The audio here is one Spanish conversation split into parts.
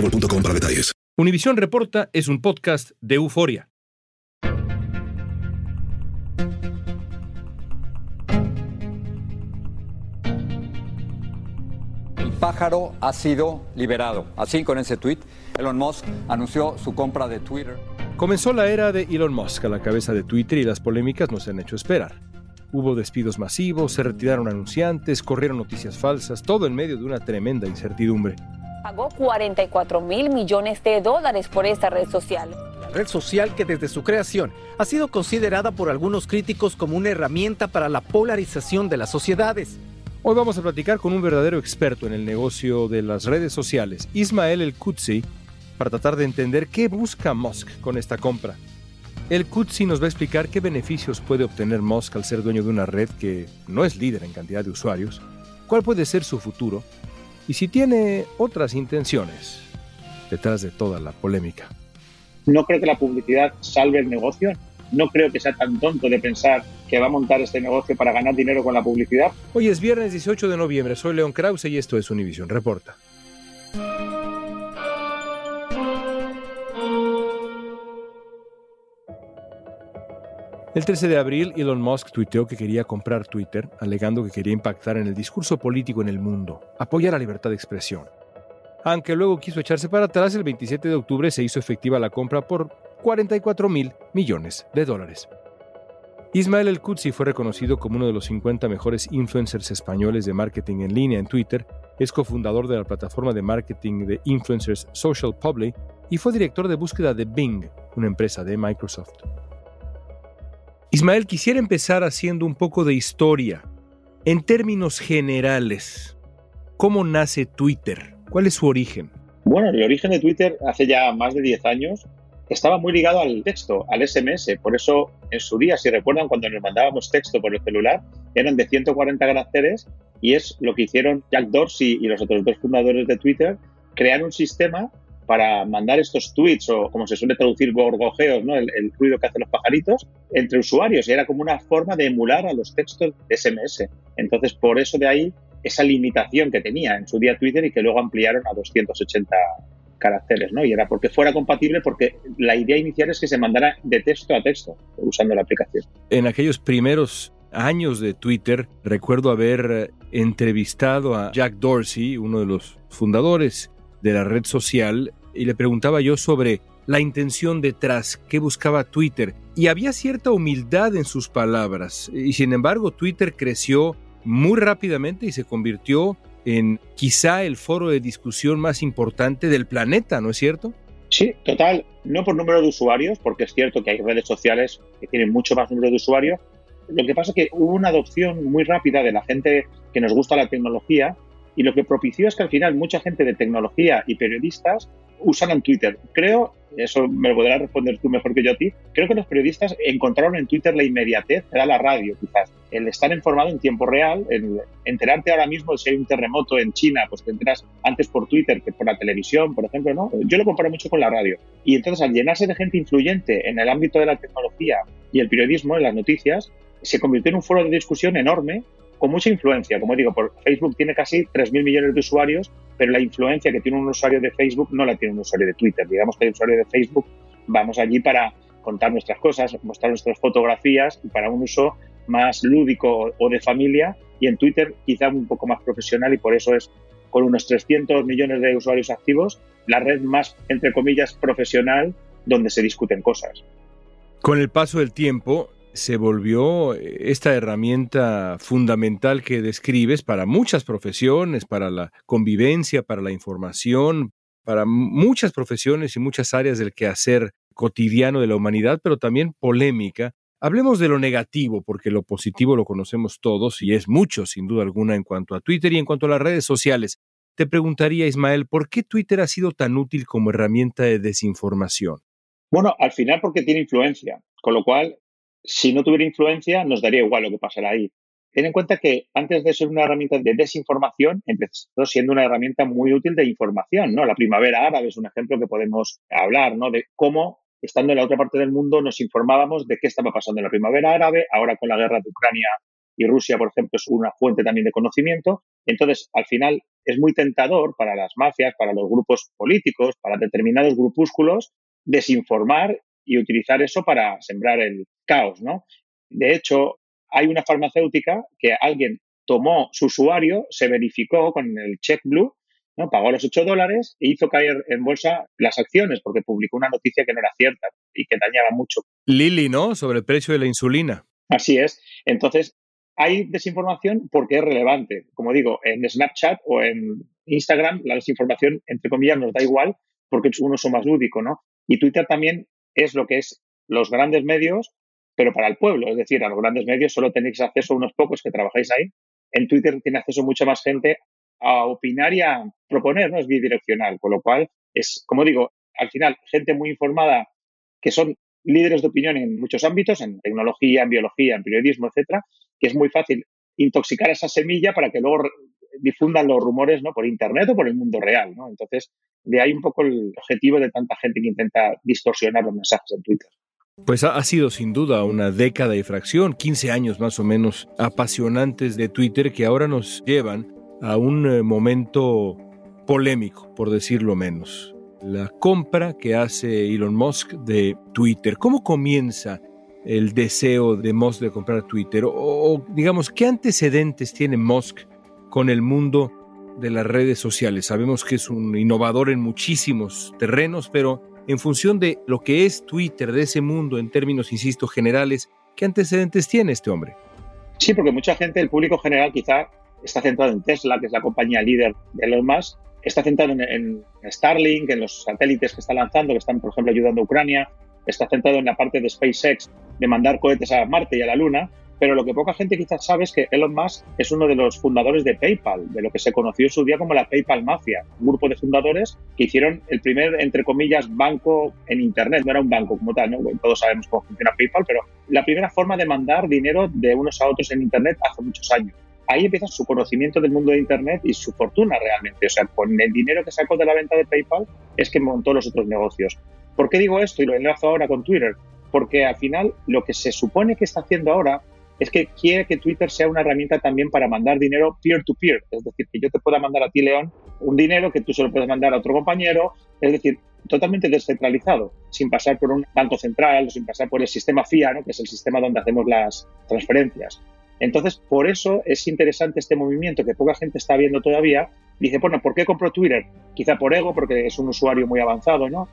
boostmobile.com para detalles. Univisión Reporta es un podcast de euforia. El pájaro ha sido liberado. Así, con ese tweet, Elon Musk anunció su compra de Twitter. Comenzó la era de Elon Musk a la cabeza de Twitter y las polémicas no se han hecho esperar. Hubo despidos masivos, se retiraron anunciantes, corrieron noticias falsas, todo en medio de una tremenda incertidumbre. Pagó 44 mil millones de dólares por esta red social. La red social que desde su creación ha sido considerada por algunos críticos como una herramienta para la polarización de las sociedades. Hoy vamos a platicar con un verdadero experto en el negocio de las redes sociales, Ismael El Kutsi, para tratar de entender qué busca Musk con esta compra. El Kutsi nos va a explicar qué beneficios puede obtener Musk al ser dueño de una red que no es líder en cantidad de usuarios, cuál puede ser su futuro y si tiene otras intenciones detrás de toda la polémica. No creo que la publicidad salve el negocio. No creo que sea tan tonto de pensar que va a montar este negocio para ganar dinero con la publicidad. Hoy es viernes 18 de noviembre. Soy León Krause y esto es Univision Reporta. El 13 de abril, Elon Musk tuiteó que quería comprar Twitter, alegando que quería impactar en el discurso político en el mundo, apoyar la libertad de expresión. Aunque luego quiso echarse para atrás, el 27 de octubre se hizo efectiva la compra por 44 mil millones de dólares. Ismael El Kutsi fue reconocido como uno de los 50 mejores influencers españoles de marketing en línea en Twitter, es cofundador de la plataforma de marketing de influencers Social Public y fue director de búsqueda de Bing, una empresa de Microsoft. Ismael, quisiera empezar haciendo un poco de historia. En términos generales, ¿cómo nace Twitter? ¿Cuál es su origen? Bueno, el origen de Twitter hace ya más de 10 años estaba muy ligado al texto, al SMS. Por eso, en su día, si recuerdan, cuando nos mandábamos texto por el celular, eran de 140 caracteres y es lo que hicieron Jack Dorsey y los otros dos fundadores de Twitter, crear un sistema para mandar estos tweets o como se suele traducir gorgojeos, ¿no? El, ruido que hacen los pajaritos, entre usuarios. Y era como una forma de emular a los textos de SMS. Entonces, por eso de ahí esa limitación que tenía en su día Twitter y que luego ampliaron a 280 caracteres, ¿no? Y era porque fuera compatible, porque la idea inicial es que se mandara de texto a texto usando la aplicación. En aquellos primeros años de Twitter, recuerdo haber entrevistado a Jack Dorsey, uno de los fundadores de la red social, y le preguntaba yo sobre la intención detrás, qué buscaba Twitter, y había cierta humildad en sus palabras, y sin embargo Twitter creció muy rápidamente y se convirtió en quizá el foro de discusión más importante del planeta, ¿no es cierto? Sí, total. No por número de usuarios, porque es cierto que hay redes sociales que tienen mucho más número de usuarios. Lo que pasa es que hubo una adopción muy rápida de la gente que nos gusta la tecnología y lo que propició es que al final mucha gente de tecnología y periodistas usan Twitter. Creo, eso me lo podrás responder tú mejor que yo a ti, creo que los periodistas encontraron en Twitter la inmediatez, era la radio quizás. el estar informado en tiempo real, el enterarte ahora mismo de si hay un terremoto en China, pues te enteras antes por Twitter que por la televisión, por ejemplo, ¿no? Yo lo comparo mucho con la radio. Y entonces al llenarse de gente influyente en el ámbito de la tecnología y el periodismo, en las noticias, se convirtió en un foro de discusión enorme con mucha influencia. Como digo, por Facebook tiene casi 3.000 millones de usuarios, pero la influencia que tiene un usuario de Facebook no la tiene un usuario de Twitter. Digamos que el usuario de Facebook vamos allí para contar nuestras cosas, mostrar nuestras fotografías y para un uso más lúdico o de familia y en Twitter quizá un poco más profesional y por eso es con unos 300 millones de usuarios activos la red más, entre comillas, profesional donde se discuten cosas. Con el paso del tiempo se volvió esta herramienta fundamental que describes para muchas profesiones, para la convivencia, para la información, para muchas profesiones y muchas áreas del quehacer cotidiano de la humanidad, pero también polémica, Hablemos de lo negativo, porque lo positivo lo conocemos todos y es mucho, sin duda alguna, en cuanto a Twitter y en cuanto a las redes sociales. Te preguntaría, Ismael, ¿por qué Twitter ha sido tan útil como herramienta de desinformación? Bueno, al final porque tiene influencia, con lo cual, si no tuviera influencia, nos daría igual lo que pasara ahí. Ten en cuenta que antes de ser una herramienta de desinformación, empezó siendo una herramienta muy útil de información, ¿no? La primavera árabe es un ejemplo que podemos hablar, ¿no? De cómo estando en la otra parte del mundo, nos informábamos de qué estaba pasando en la primavera árabe, ahora con la guerra de Ucrania y Rusia, por ejemplo, es una fuente también de conocimiento. Entonces, al final, es muy tentador para las mafias, para los grupos políticos, para determinados grupúsculos, desinformar y utilizar eso para sembrar el caos, ¿no? De hecho, hay una farmacéutica que alguien tomó su usuario, se verificó con el check blue ¿no? Pagó los 8 dólares e hizo caer en bolsa las acciones porque publicó una noticia que no era cierta y que dañaba mucho. Lili, ¿no? Sobre el precio de la insulina. Así es. Entonces, hay desinformación porque es relevante. Como digo, en Snapchat o en Instagram, la desinformación, entre comillas, nos da igual porque es un uso más lúdico, ¿no? Y Twitter también es lo que es los grandes medios, pero para el pueblo. Es decir, a los grandes medios solo tenéis acceso a unos pocos que trabajáis ahí. En Twitter tiene acceso mucha más gente a opinar y a proponer, ¿no? Es bidireccional, con lo cual es, como digo, al final, gente muy informada que son líderes de opinión en muchos ámbitos, en tecnología, en biología, en periodismo, etcétera, que es muy fácil intoxicar esa semilla para que luego difundan los rumores ¿no? por internet o por el mundo real. ¿no? Entonces, de ahí un poco el objetivo de tanta gente que intenta distorsionar los mensajes en Twitter. Pues ha, sido sin duda una década y fracción, 15 años más o menos apasionantes de Twitter que ahora nos llevan a un eh, momento polémico, por decirlo menos. La compra que hace Elon Musk de Twitter. ¿Cómo comienza el deseo de Musk de comprar Twitter? O, digamos, ¿qué antecedentes tiene Musk con el mundo de las redes sociales? Sabemos que es un innovador en muchísimos terrenos, pero en función de lo que es Twitter, de ese mundo, en términos, insisto, generales, ¿qué antecedentes tiene este hombre? Sí, porque mucha gente, el público general, quizá está centrado en Tesla, que es la compañía líder de Elon Musk, está centrado en, Starlink, en los satélites que está lanzando, que están, por ejemplo, ayudando a Ucrania, está centrado en la parte de SpaceX, de mandar cohetes a Marte y a la Luna, pero lo que poca gente quizás sabe es que Elon Musk es uno de los fundadores de PayPal, de lo que se conoció en su día como la PayPal Mafia, un grupo de fundadores que hicieron el primer, entre comillas, banco en Internet. No era un banco como tal, todos sabemos cómo funciona PayPal, pero la primera forma de mandar dinero de unos a otros en Internet hace muchos años ahí empieza su conocimiento del mundo de Internet y su fortuna realmente. O sea, con el dinero que sacó de la venta de PayPal es que montó los otros negocios. ¿Por qué digo esto y lo enlazo ahora con Twitter? Porque al final lo que se supone que está haciendo ahora es que quiere que Twitter sea una herramienta también para mandar dinero peer-to-peer. es decir, que yo te pueda mandar a ti, León, un dinero que tú se lo puedes mandar a otro compañero. Es decir, totalmente descentralizado, sin pasar por un banco central, sin pasar por el sistema FIA, ¿no? que es el sistema donde hacemos las transferencias. Entonces, por eso es interesante este movimiento que poca gente está viendo todavía. Dice, bueno, ¿por qué compro Twitter? Quizá por ego, porque es un usuario muy avanzado, ¿no?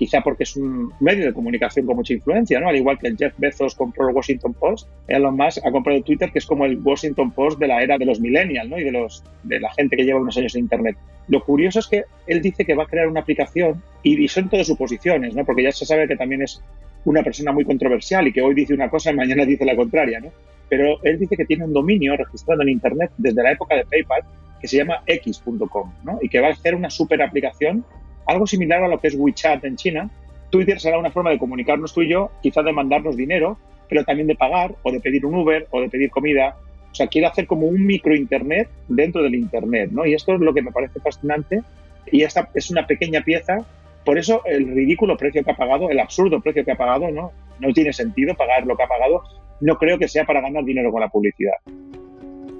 Quizá porque es un medio de comunicación con mucha influencia, ¿no? Al igual que Jeff Bezos compró el Washington Post, Elon Musk ha comprado Twitter, que es como el Washington Post de la era de los millennials, ¿no? Y de, los, de la gente que lleva unos años en Internet. Lo curioso es que él dice que va a crear una aplicación y, y son todas suposiciones, ¿no? Porque ya se sabe que también es una persona muy controversial y que hoy dice una cosa y mañana dice la contraria, ¿no? pero él dice que tiene un dominio registrado en Internet desde la época de PayPal que se llama x.com ¿no? y que va a hacer una super aplicación, algo similar a lo que es WeChat en China. Twitter será una forma de comunicarnos tú y yo, quizás de mandarnos dinero, pero también de pagar o de pedir un Uber o de pedir comida. O sea, quiere hacer como un micro Internet dentro del Internet, ¿no? Y esto es lo que me parece fascinante y esta es una pequeña pieza. Por eso el ridículo precio que ha pagado, el absurdo precio que ha pagado, ¿no? No tiene sentido pagar lo que ha pagado. No creo que sea para ganar dinero con la publicidad.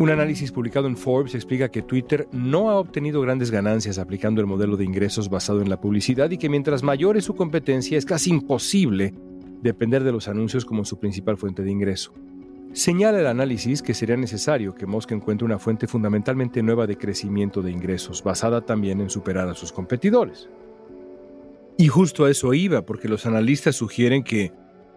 Un análisis publicado en Forbes explica que Twitter no ha obtenido grandes ganancias aplicando el modelo de ingresos basado en la publicidad y que mientras mayor es su competencia es casi imposible depender de los anuncios como su principal fuente de ingreso. Señala el análisis que sería necesario que Musk encuentre una fuente fundamentalmente nueva de crecimiento de ingresos, basada también en superar a sus competidores. Y justo a eso iba, porque los analistas sugieren que,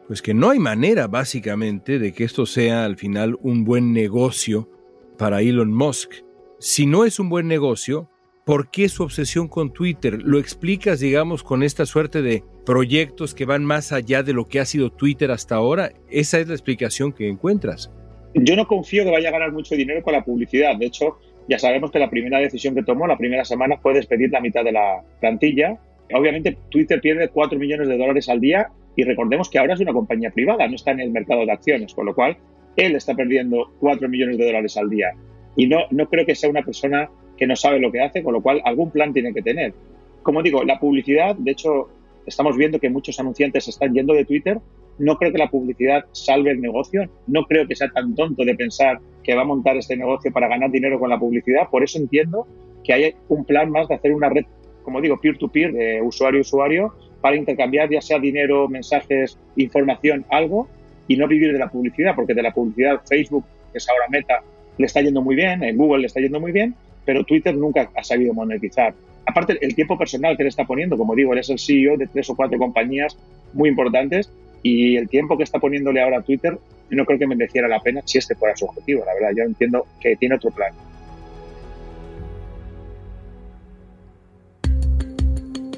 pues que no hay manera básicamente de que esto sea al final un buen negocio para Elon Musk. Si no es un buen negocio, ¿por qué su obsesión con Twitter? ¿Lo explicas, digamos, con esta suerte de proyectos que van más allá de lo que ha sido Twitter hasta ahora? Esa es la explicación que encuentras. Yo no confío que vaya a ganar mucho dinero con la publicidad. De hecho, ya sabemos que la primera decisión que tomó la primera semana fue despedir la mitad de la plantilla. Obviamente, Twitter pierde 4 millones de dólares al día y recordemos que ahora es una compañía privada, no está en el mercado de acciones, con lo cual él está perdiendo 4 millones de dólares al día. Y no, no creo que sea una persona que no sabe lo que hace, con lo cual algún plan tiene que tener. Como digo, la publicidad, de hecho, estamos viendo que muchos anunciantes están yendo de Twitter. No creo que la publicidad salve el negocio. No creo que sea tan tonto de pensar que va a montar este negocio para ganar dinero con la publicidad. Por eso entiendo que hay un plan más de hacer una red, como digo, peer-to-peer, -peer, de usuario-usuario, para intercambiar ya sea dinero, mensajes, información, algo, y no vivir de la publicidad, porque de la publicidad Facebook, que es ahora Meta, le está yendo muy bien, en Google le está yendo muy bien, pero Twitter nunca ha sabido monetizar. Aparte, el tiempo personal que le está poniendo, como digo, él es el CEO de tres o cuatro compañías muy importantes y el tiempo que está poniéndole ahora a Twitter no creo que mereciera la pena si este fuera su objetivo, la verdad. Yo entiendo que tiene otro plan.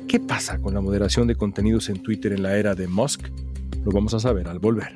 ¿Qué pasa con la moderación de contenidos en Twitter en la era de Musk? Lo vamos a saber al volver.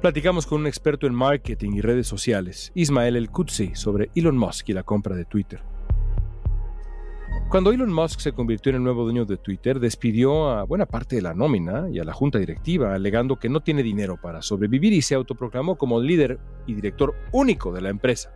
Platicamos con un experto en marketing y redes sociales, Ismael El Kutsi, sobre Elon Musk y la compra de Twitter. Cuando Elon Musk se convirtió en el nuevo dueño de Twitter, despidió a buena parte de la nómina y a la junta directiva, alegando que no tiene dinero para sobrevivir y se autoproclamó como líder y director único de la empresa.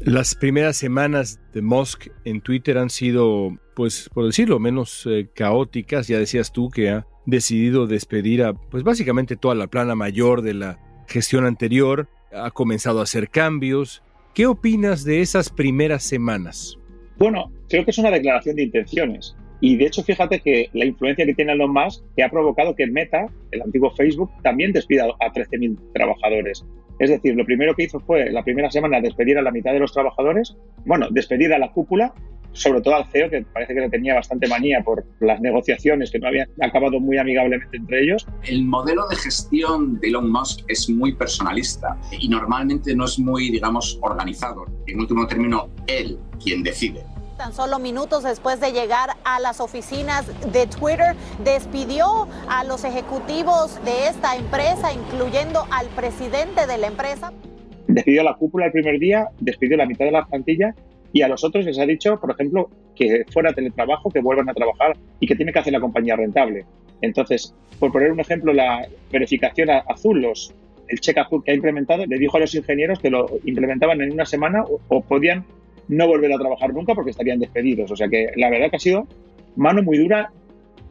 Las primeras semanas de Musk en Twitter han sido, pues, por decirlo menos eh, caóticas. Ya decías tú que ha decidido despedir a, pues, básicamente toda la plana mayor de la gestión anterior. Ha comenzado a hacer cambios. ¿Qué opinas de esas primeras semanas? Bueno, creo que es una declaración de intenciones. Y de hecho, fíjate que la influencia que tiene Elon Musk que ha provocado que Meta, el antiguo Facebook, también despida a 13.000 trabajadores. Es decir, lo primero que hizo fue la primera semana despedir a la mitad de los trabajadores, bueno, despedir a la cúpula, sobre todo al CEO, que parece que le tenía bastante manía por las negociaciones que no habían acabado muy amigablemente entre ellos. El modelo de gestión de Elon Musk es muy personalista y normalmente no es muy, digamos, organizado. En último término, él quien decide. Tan solo minutos después de llegar a las oficinas de Twitter, despidió a los ejecutivos de esta empresa, incluyendo al presidente de la empresa. Despidió a la cúpula el primer día, despidió la mitad de la plantilla y a los otros les ha dicho, por ejemplo, que fuera teletrabajo, que vuelvan a trabajar y que tiene que hacer la compañía rentable. Entonces, por poner un ejemplo, la verificación azul, los, el cheque azul que ha implementado, le dijo a los ingenieros que lo implementaban en una semana o, podían no volver a trabajar nunca porque estarían despedidos. O sea que la verdad que ha sido mano muy dura.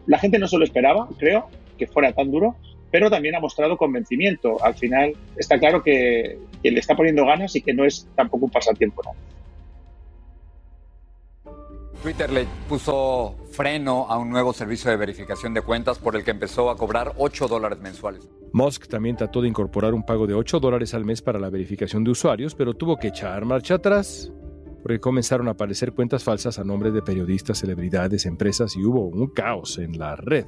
La gente no se lo esperaba, creo, que fuera tan duro, pero también ha mostrado convencimiento. Al final está claro que, que le está poniendo ganas y que no es tampoco un pasatiempo. ¿no? Twitter le puso freno a un nuevo servicio de verificación de cuentas por el que empezó a cobrar 8 dólares mensuales. Musk también trató de incorporar un pago de 8 dólares al mes para la verificación de usuarios, pero tuvo que echar marcha atrás porque comenzaron a aparecer cuentas falsas a nombre de periodistas, celebridades, empresas y hubo un caos en la red.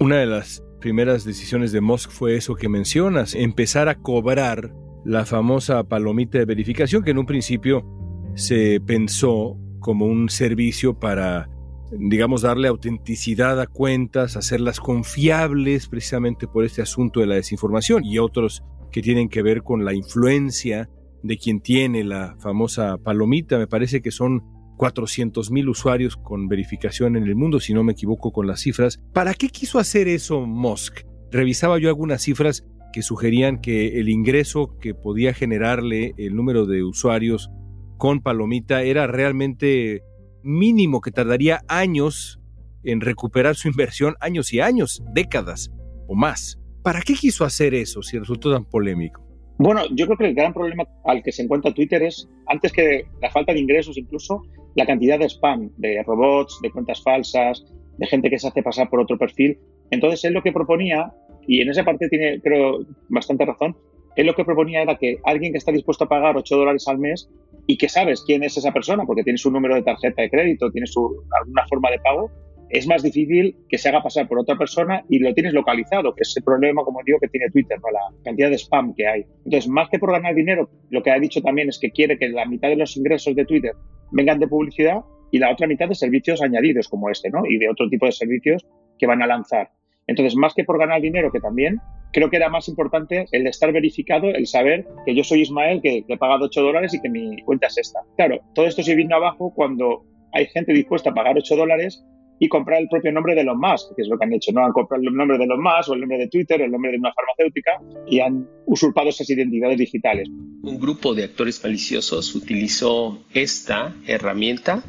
Una de las primeras decisiones de Musk fue eso que mencionas, empezar a cobrar la famosa palomita de verificación que en un principio se pensó como un servicio para, digamos, darle autenticidad a cuentas, hacerlas confiables precisamente por este asunto de la desinformación y otros que tienen que ver con la influencia de quien tiene la famosa palomita. Me parece que son 400 mil usuarios con verificación en el mundo, si no me equivoco con las cifras. ¿Para qué quiso hacer eso Musk? Revisaba yo algunas cifras que sugerían que el ingreso que podía generarle el número de usuarios con Palomita era realmente mínimo que tardaría años en recuperar su inversión, años y años, décadas o más. ¿Para qué quiso hacer eso si resultó tan polémico? Bueno, yo creo que el gran problema al que se encuentra Twitter es, antes que la falta de ingresos, incluso la cantidad de spam, de robots, de cuentas falsas, de gente que se hace pasar por otro perfil. Entonces, él lo que proponía, y en esa parte tiene, creo, bastante razón, él lo que proponía era que alguien que está dispuesto a pagar 8 dólares al mes y que sabes quién es esa persona porque tiene su número de tarjeta de crédito, tiene su, alguna forma de pago, es más difícil que se haga pasar por otra persona y lo tienes localizado, que es el problema, como digo, que tiene Twitter, ¿no? la cantidad de spam que hay. Entonces, más que por ganar dinero, lo que ha dicho también es que quiere que la mitad de los ingresos de Twitter vengan de publicidad y la otra mitad de servicios añadidos como este, ¿no? Y de otro tipo de servicios que van a lanzar. Entonces, más que por ganar dinero, que también, creo que era más importante el estar verificado, el saber que yo soy Ismael, que, he pagado 8 dólares y que mi cuenta es esta. Claro, todo esto se vino abajo cuando hay gente dispuesta a pagar 8 dólares y comprar el propio nombre de los más, que es lo que han hecho, ¿no? Han comprado el nombre de los más o el nombre de Twitter, el nombre de una farmacéutica y han usurpado esas identidades digitales. Un grupo de actores maliciosos utilizó esta herramienta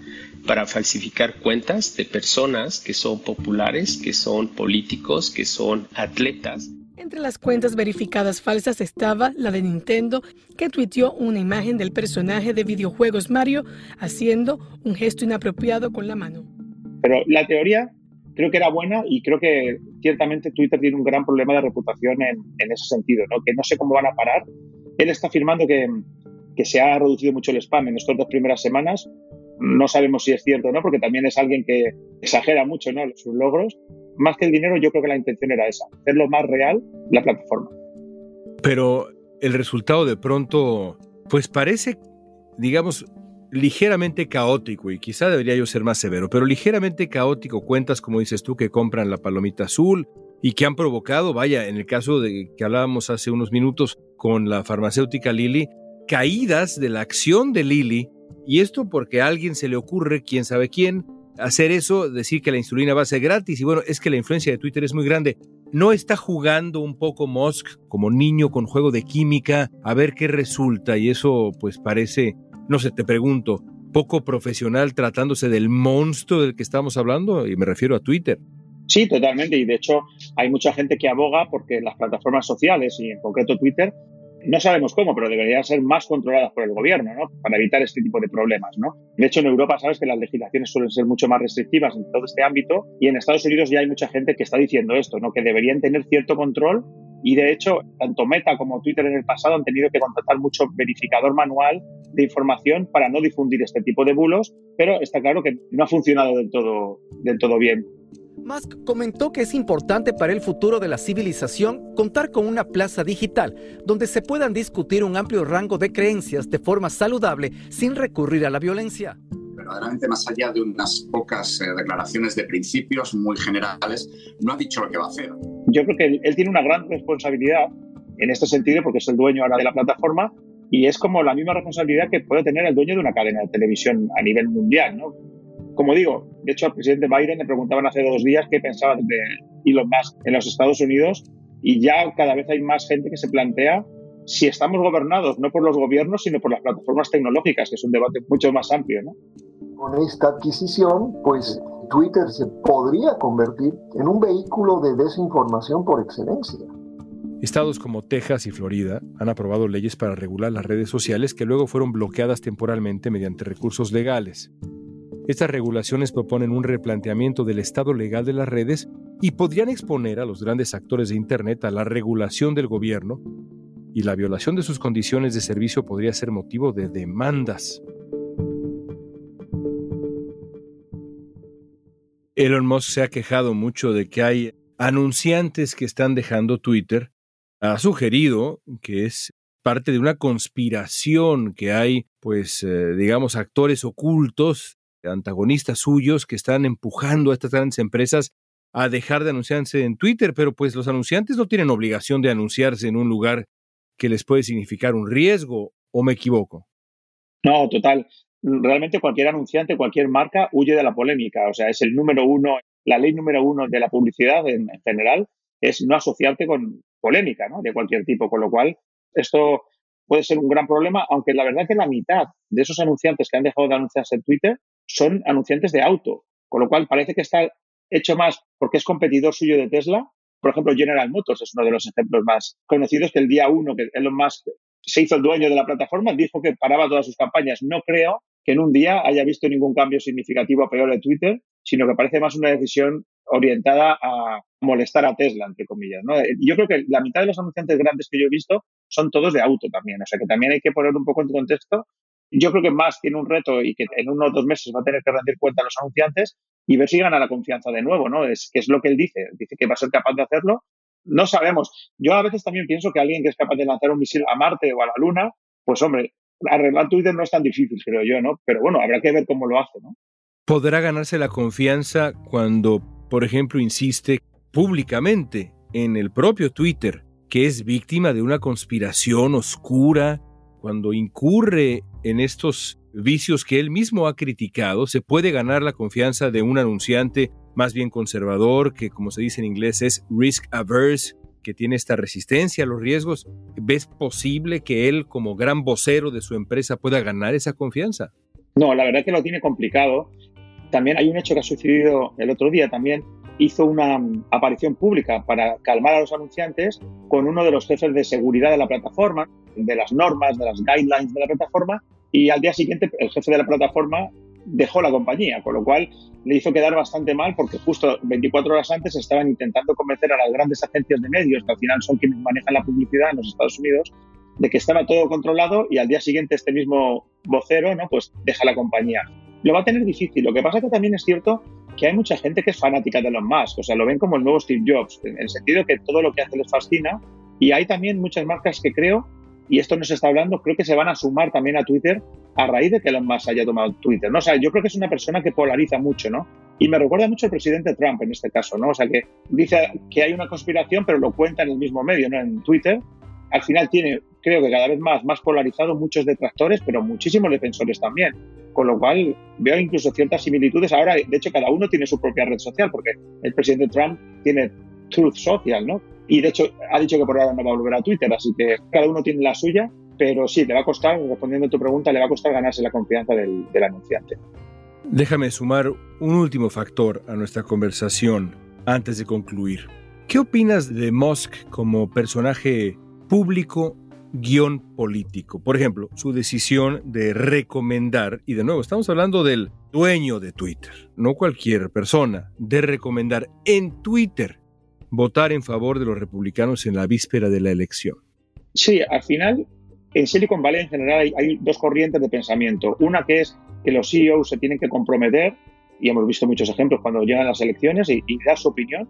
para falsificar cuentas de personas que son populares, que son políticos, que son atletas. Entre las cuentas verificadas falsas estaba la de Nintendo, que tuiteó una imagen del personaje de videojuegos Mario haciendo un gesto inapropiado con la mano. Pero la teoría creo que era buena y creo que ciertamente Twitter tiene un gran problema de reputación en, ese sentido, ¿no? que no sé cómo van a parar. Él está afirmando que, que se ha reducido mucho el spam en estas dos primeras semanas. No sabemos si es cierto o no, porque también es alguien que exagera mucho ¿no? sus logros más que el dinero, yo creo que la intención era esa, hacerlo más real la plataforma. Pero el resultado de pronto, pues parece, digamos, ligeramente caótico, y quizá debería yo ser más severo, pero ligeramente caótico, cuentas, como dices tú, que compran la palomita azul y que han provocado, vaya, en el caso de que hablábamos hace unos minutos con la farmacéutica Lilly, caídas de la acción de Lilly, y esto porque a alguien se le ocurre, quién sabe quién, hacer eso, decir que la insulina va a ser gratis y bueno, es que la influencia de Twitter es muy grande. ¿No está jugando un poco Musk como niño con juego de química a ver qué resulta? Y eso pues parece, no sé, te pregunto, poco profesional tratándose del monstruo del que estamos hablando y me refiero a Twitter. Sí, totalmente. Y de hecho hay mucha gente que aboga porque las plataformas sociales y en concreto Twitter no sabemos cómo, pero deberían ser más controladas por el gobierno, ¿no? Para evitar este tipo de problemas, ¿no? De hecho, en Europa sabes que las legislaciones suelen ser mucho más restrictivas en todo este ámbito y en Estados Unidos ya hay mucha gente que está diciendo esto, ¿no? Que deberían tener cierto control Y de hecho, tanto Meta como Twitter en el pasado han tenido que contratar mucho verificador manual de información para no difundir este tipo de bulos, pero está claro que no ha funcionado del todo, del todo bien. Musk comentó que es importante para el futuro de la civilización contar con una plaza digital donde se puedan discutir un amplio rango de creencias de forma saludable sin recurrir a la violencia. Verdaderamente, más allá de unas pocas eh, declaraciones de principios muy generales, no ha dicho lo que va a hacer. Yo creo que él, él tiene una gran responsabilidad en este sentido porque es el dueño ahora de la plataforma y es como la misma responsabilidad que puede tener el dueño de una cadena de televisión a nivel mundial, ¿no? Como digo, de hecho al presidente Biden le preguntaban hace dos días qué pensaba de Elon Musk en los Estados Unidos y ya cada vez hay más gente que se plantea si estamos gobernados no por los gobiernos, sino por las plataformas tecnológicas, que es un debate mucho más amplio. ¿no? Con esta adquisición, pues Twitter se podría convertir en un vehículo de desinformación por excelencia. Estados como Texas y Florida han aprobado leyes para regular las redes sociales que luego fueron bloqueadas temporalmente mediante recursos legales. Estas regulaciones proponen un replanteamiento del estado legal de las redes y podrían exponer a los grandes actores de Internet a la regulación del gobierno y la violación de sus condiciones de servicio podría ser motivo de demandas. Elon Musk se ha quejado mucho de que hay anunciantes que están dejando Twitter. Ha sugerido que es parte de una conspiración que hay, pues, eh, digamos, actores ocultos antagonistas suyos que están empujando a estas grandes empresas a dejar de anunciarse en Twitter, pero pues los anunciantes no tienen obligación de anunciarse en un lugar que les puede significar un riesgo, ¿o me equivoco? No, total. Realmente cualquier anunciante, cualquier marca huye de la polémica. O sea, es el número uno, la ley número uno de la publicidad en, general es no asociarte con polémica, ¿no? De cualquier tipo. Con lo cual, esto puede ser un gran problema, aunque la verdad que la mitad de esos anunciantes que han dejado de anunciarse en Twitter son anunciantes de auto, con lo cual parece que está hecho más porque es competidor suyo de Tesla. Por ejemplo, General Motors es uno de los ejemplos más conocidos que el día uno que Elon Musk se hizo el dueño de la plataforma, dijo que paraba todas sus campañas. No creo que en un día haya visto ningún cambio significativo a peor de Twitter, sino que parece más una decisión orientada a molestar a Tesla, entre comillas. ¿no? Yo creo que la mitad de los anunciantes grandes que yo he visto son todos de auto también, o sea que también hay que poner un poco en contexto yo creo que más tiene un reto y que en unos dos meses va a tener que rendir cuenta a los anunciantes y ver si gana la confianza de nuevo, ¿no? Es que es lo que él dice, dice que va a ser capaz de hacerlo. No sabemos. Yo a veces también pienso que alguien que es capaz de lanzar un misil a Marte o a la Luna, pues hombre, arreglar Twitter no es tan difícil, creo yo, ¿no? Pero bueno, habrá que ver cómo lo hace, ¿no? Podrá ganarse la confianza cuando, por ejemplo, insiste públicamente en el propio Twitter que es víctima de una conspiración oscura cuando incurre en estos vicios que él mismo ha criticado, se puede ganar la confianza de un anunciante más bien conservador, que como se dice en inglés es risk averse, que tiene esta resistencia a los riesgos. ¿Ves posible que él como gran vocero de su empresa pueda ganar esa confianza? No, la verdad que lo tiene complicado. También hay un hecho que ha sucedido el otro día también. Hizo una aparición pública para calmar a los anunciantes con uno de los jefes de seguridad de la plataforma, de las normas, de las guidelines de la plataforma, y al día siguiente el jefe de la plataforma dejó la compañía, con lo cual le hizo quedar bastante mal porque justo 24 horas antes estaban intentando convencer a las grandes agencias de medios, que al final son quienes manejan la publicidad en los Estados Unidos, de que estaba todo controlado y al día siguiente este mismo vocero no pues deja la compañía. Lo va a tener difícil. Lo que pasa que también es cierto que hay mucha gente que es fanática de Elon Musk, o sea, lo ven como el nuevo Steve Jobs, en el sentido que todo lo que hace les fascina y hay también muchas marcas que creo y esto no se está hablando, creo que se van a sumar también a Twitter a raíz de que Elon Musk haya tomado Twitter, ¿no? O yo creo que es una persona que polariza mucho, ¿no? Y me recuerda mucho al presidente Trump en este caso, ¿no? O sea, que dice que hay una conspiración, pero lo cuenta en el mismo medio, ¿no? En Twitter. Al final tiene, creo que cada vez más, más polarizado muchos detractores, pero muchísimos defensores también. Con lo cual veo incluso ciertas similitudes. Ahora, de hecho, cada uno tiene su propia red social, porque el presidente Trump tiene Truth Social, ¿no? Y de hecho ha dicho que por ahora no va a volver a Twitter, así que cada uno tiene la suya, pero sí, le va a costar, respondiendo a tu pregunta, le va a costar ganarse la confianza del, del anunciante. Déjame sumar un último factor a nuestra conversación antes de concluir. ¿Qué opinas de Musk como personaje público guion político? Por ejemplo, su decisión de recomendar, y de nuevo estamos hablando del dueño de Twitter, no cualquier persona, de recomendar en Twitter votar en favor de los republicanos en la víspera de la elección? Sí, al final, en Silicon Valley en general hay, dos corrientes de pensamiento. Una que es que los CEOs se tienen que comprometer, y hemos visto muchos ejemplos cuando llegan las elecciones, y, y dar su opinión.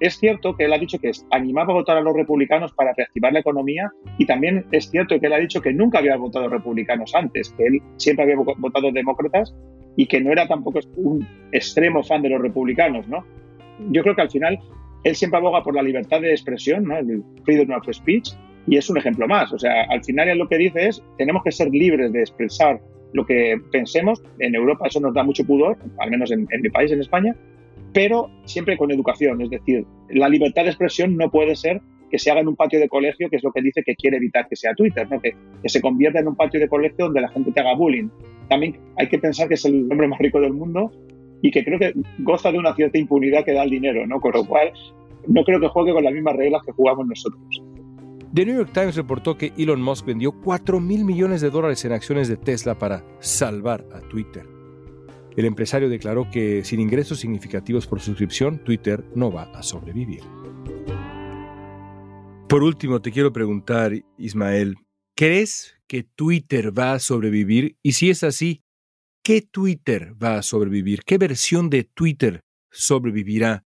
Es cierto que él ha dicho que animaba a votar a los republicanos para reactivar la economía y también es cierto que él ha dicho que nunca había votado republicanos antes, que él siempre había votado demócratas y que no era tampoco un extremo fan de los republicanos, ¿no? Yo creo que al final él siempre aboga por la libertad de expresión, ¿no? El freedom of speech y es un ejemplo más. O sea, al final él lo que dice es tenemos que ser libres de expresar lo que pensemos. En Europa eso nos da mucho pudor, al menos en, mi país, en España, pero siempre con educación. Es decir, la libertad de expresión no puede ser que se haga en un patio de colegio, que es lo que dice que quiere evitar que sea Twitter, ¿no? que, que se convierta en un patio de colegio donde la gente te haga bullying. También hay que pensar que es el hombre más rico del mundo y que creo que goza de una cierta impunidad que da el dinero, ¿no? Con lo cual, no creo que juegue con las mismas reglas que jugamos nosotros. The New York Times reportó que Elon Musk vendió 4 mil millones de dólares en acciones de Tesla para salvar a Twitter. El empresario declaró que sin ingresos significativos por suscripción, Twitter no va a sobrevivir. Por último, te quiero preguntar, Ismael, ¿crees que Twitter va a sobrevivir? Y si es así, ¿qué Twitter va a sobrevivir? ¿Qué versión de Twitter sobrevivirá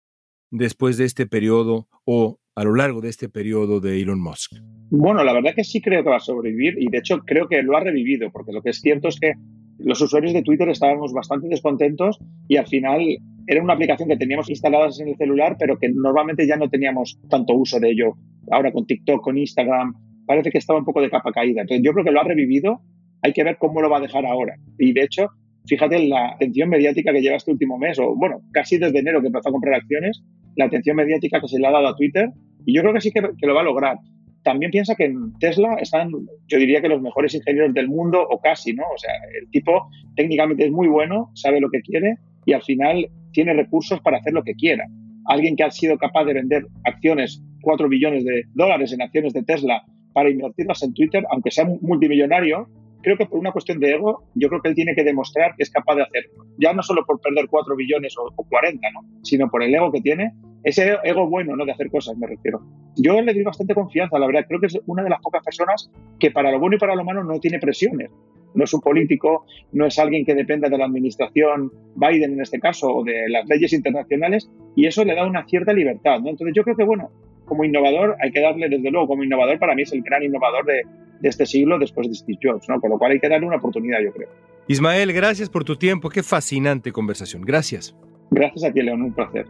después de este periodo o a lo largo de este periodo de Elon Musk? Bueno, la verdad que sí creo que va a sobrevivir y de hecho creo que lo ha revivido, porque lo que es cierto es que los usuarios de Twitter estábamos bastante descontentos y al final era una aplicación que teníamos instaladas en el celular, pero que normalmente ya no teníamos tanto uso de ello. Ahora con TikTok, con Instagram, parece que estaba un poco de capa caída. Entonces yo creo que lo ha revivido, hay que ver cómo lo va a dejar ahora. Y de hecho, fíjate en la atención mediática que lleva este último mes, o bueno, casi desde enero que empezó a comprar acciones, la atención mediática que se le ha dado a Twitter, y yo creo que sí que, lo va a lograr también piensa que en Tesla están, yo diría que los mejores ingenieros del mundo, o casi, ¿no? O sea, el tipo técnicamente es muy bueno, sabe lo que quiere y al final tiene recursos para hacer lo que quiera. Alguien que ha sido capaz de vender acciones, 4 billones de dólares en acciones de Tesla para invertirlas en Twitter, aunque sea multimillonario, creo que por una cuestión de ego, yo creo que él tiene que demostrar que es capaz de hacerlo. Ya no solo por perder 4 billones o, o 40, ¿no? Sino por el ego que tiene ese ego bueno, ¿no? De hacer cosas, me refiero. Yo le doy bastante confianza, la verdad. Creo que es una de las pocas personas que para lo bueno y para lo malo no tiene presiones. No es un político, no es alguien que dependa de la administración Biden en este caso o de las leyes internacionales y eso le da una cierta libertad, ¿no? Entonces yo creo que, bueno, como innovador hay que darle, desde luego, como innovador para mí es el gran innovador de, de este siglo después de Steve Jobs, ¿no? Con lo cual hay que darle una oportunidad, yo creo. Ismael, gracias por tu tiempo. Qué fascinante conversación. Gracias. Gracias a ti, León. Un placer.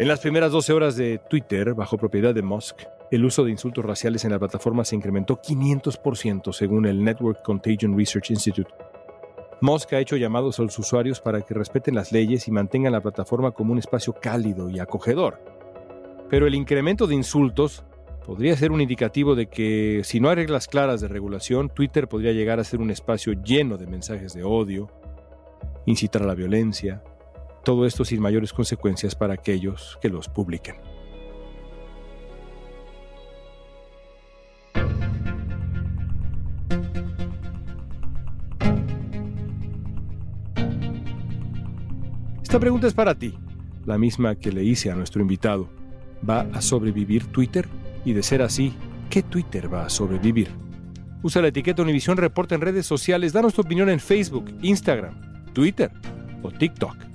En las primeras 12 horas de Twitter, bajo propiedad de Musk, el uso de insultos raciales en la plataforma se incrementó 500% según el Network Contagion Research Institute. Musk ha hecho llamados a los usuarios para que respeten las leyes y mantengan la plataforma como un espacio cálido y acogedor. Pero el incremento de insultos podría ser un indicativo de que si no hay reglas claras de regulación, Twitter podría llegar a ser un espacio lleno de mensajes de odio, incitar a la violencia, todo esto sin mayores consecuencias para aquellos que los publiquen. Esta pregunta es para ti, la misma que le hice a nuestro invitado. ¿Va a sobrevivir Twitter? Y de ser así, ¿qué Twitter va a sobrevivir? Usa la etiqueta Univision Reporta en redes sociales, danos tu opinión en Facebook, Instagram, Twitter o TikTok.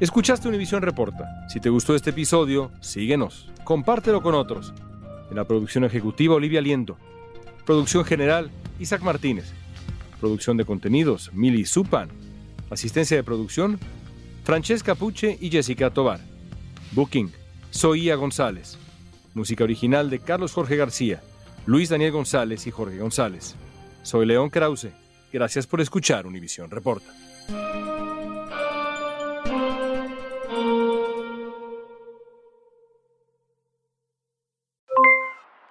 Escuchaste Univisión Reporta. Si te gustó este episodio, síguenos, compártelo con otros. En la producción ejecutiva, Olivia Liendo. Producción general, Isaac Martínez. Producción de contenidos, Mili Supan. Asistencia de producción, Francesca Puche y Jessica Tobar. Booking, Soía González. Música original de Carlos Jorge García, Luis Daniel González y Jorge González. Soy León Krause. Gracias por escuchar Univisión Reporta.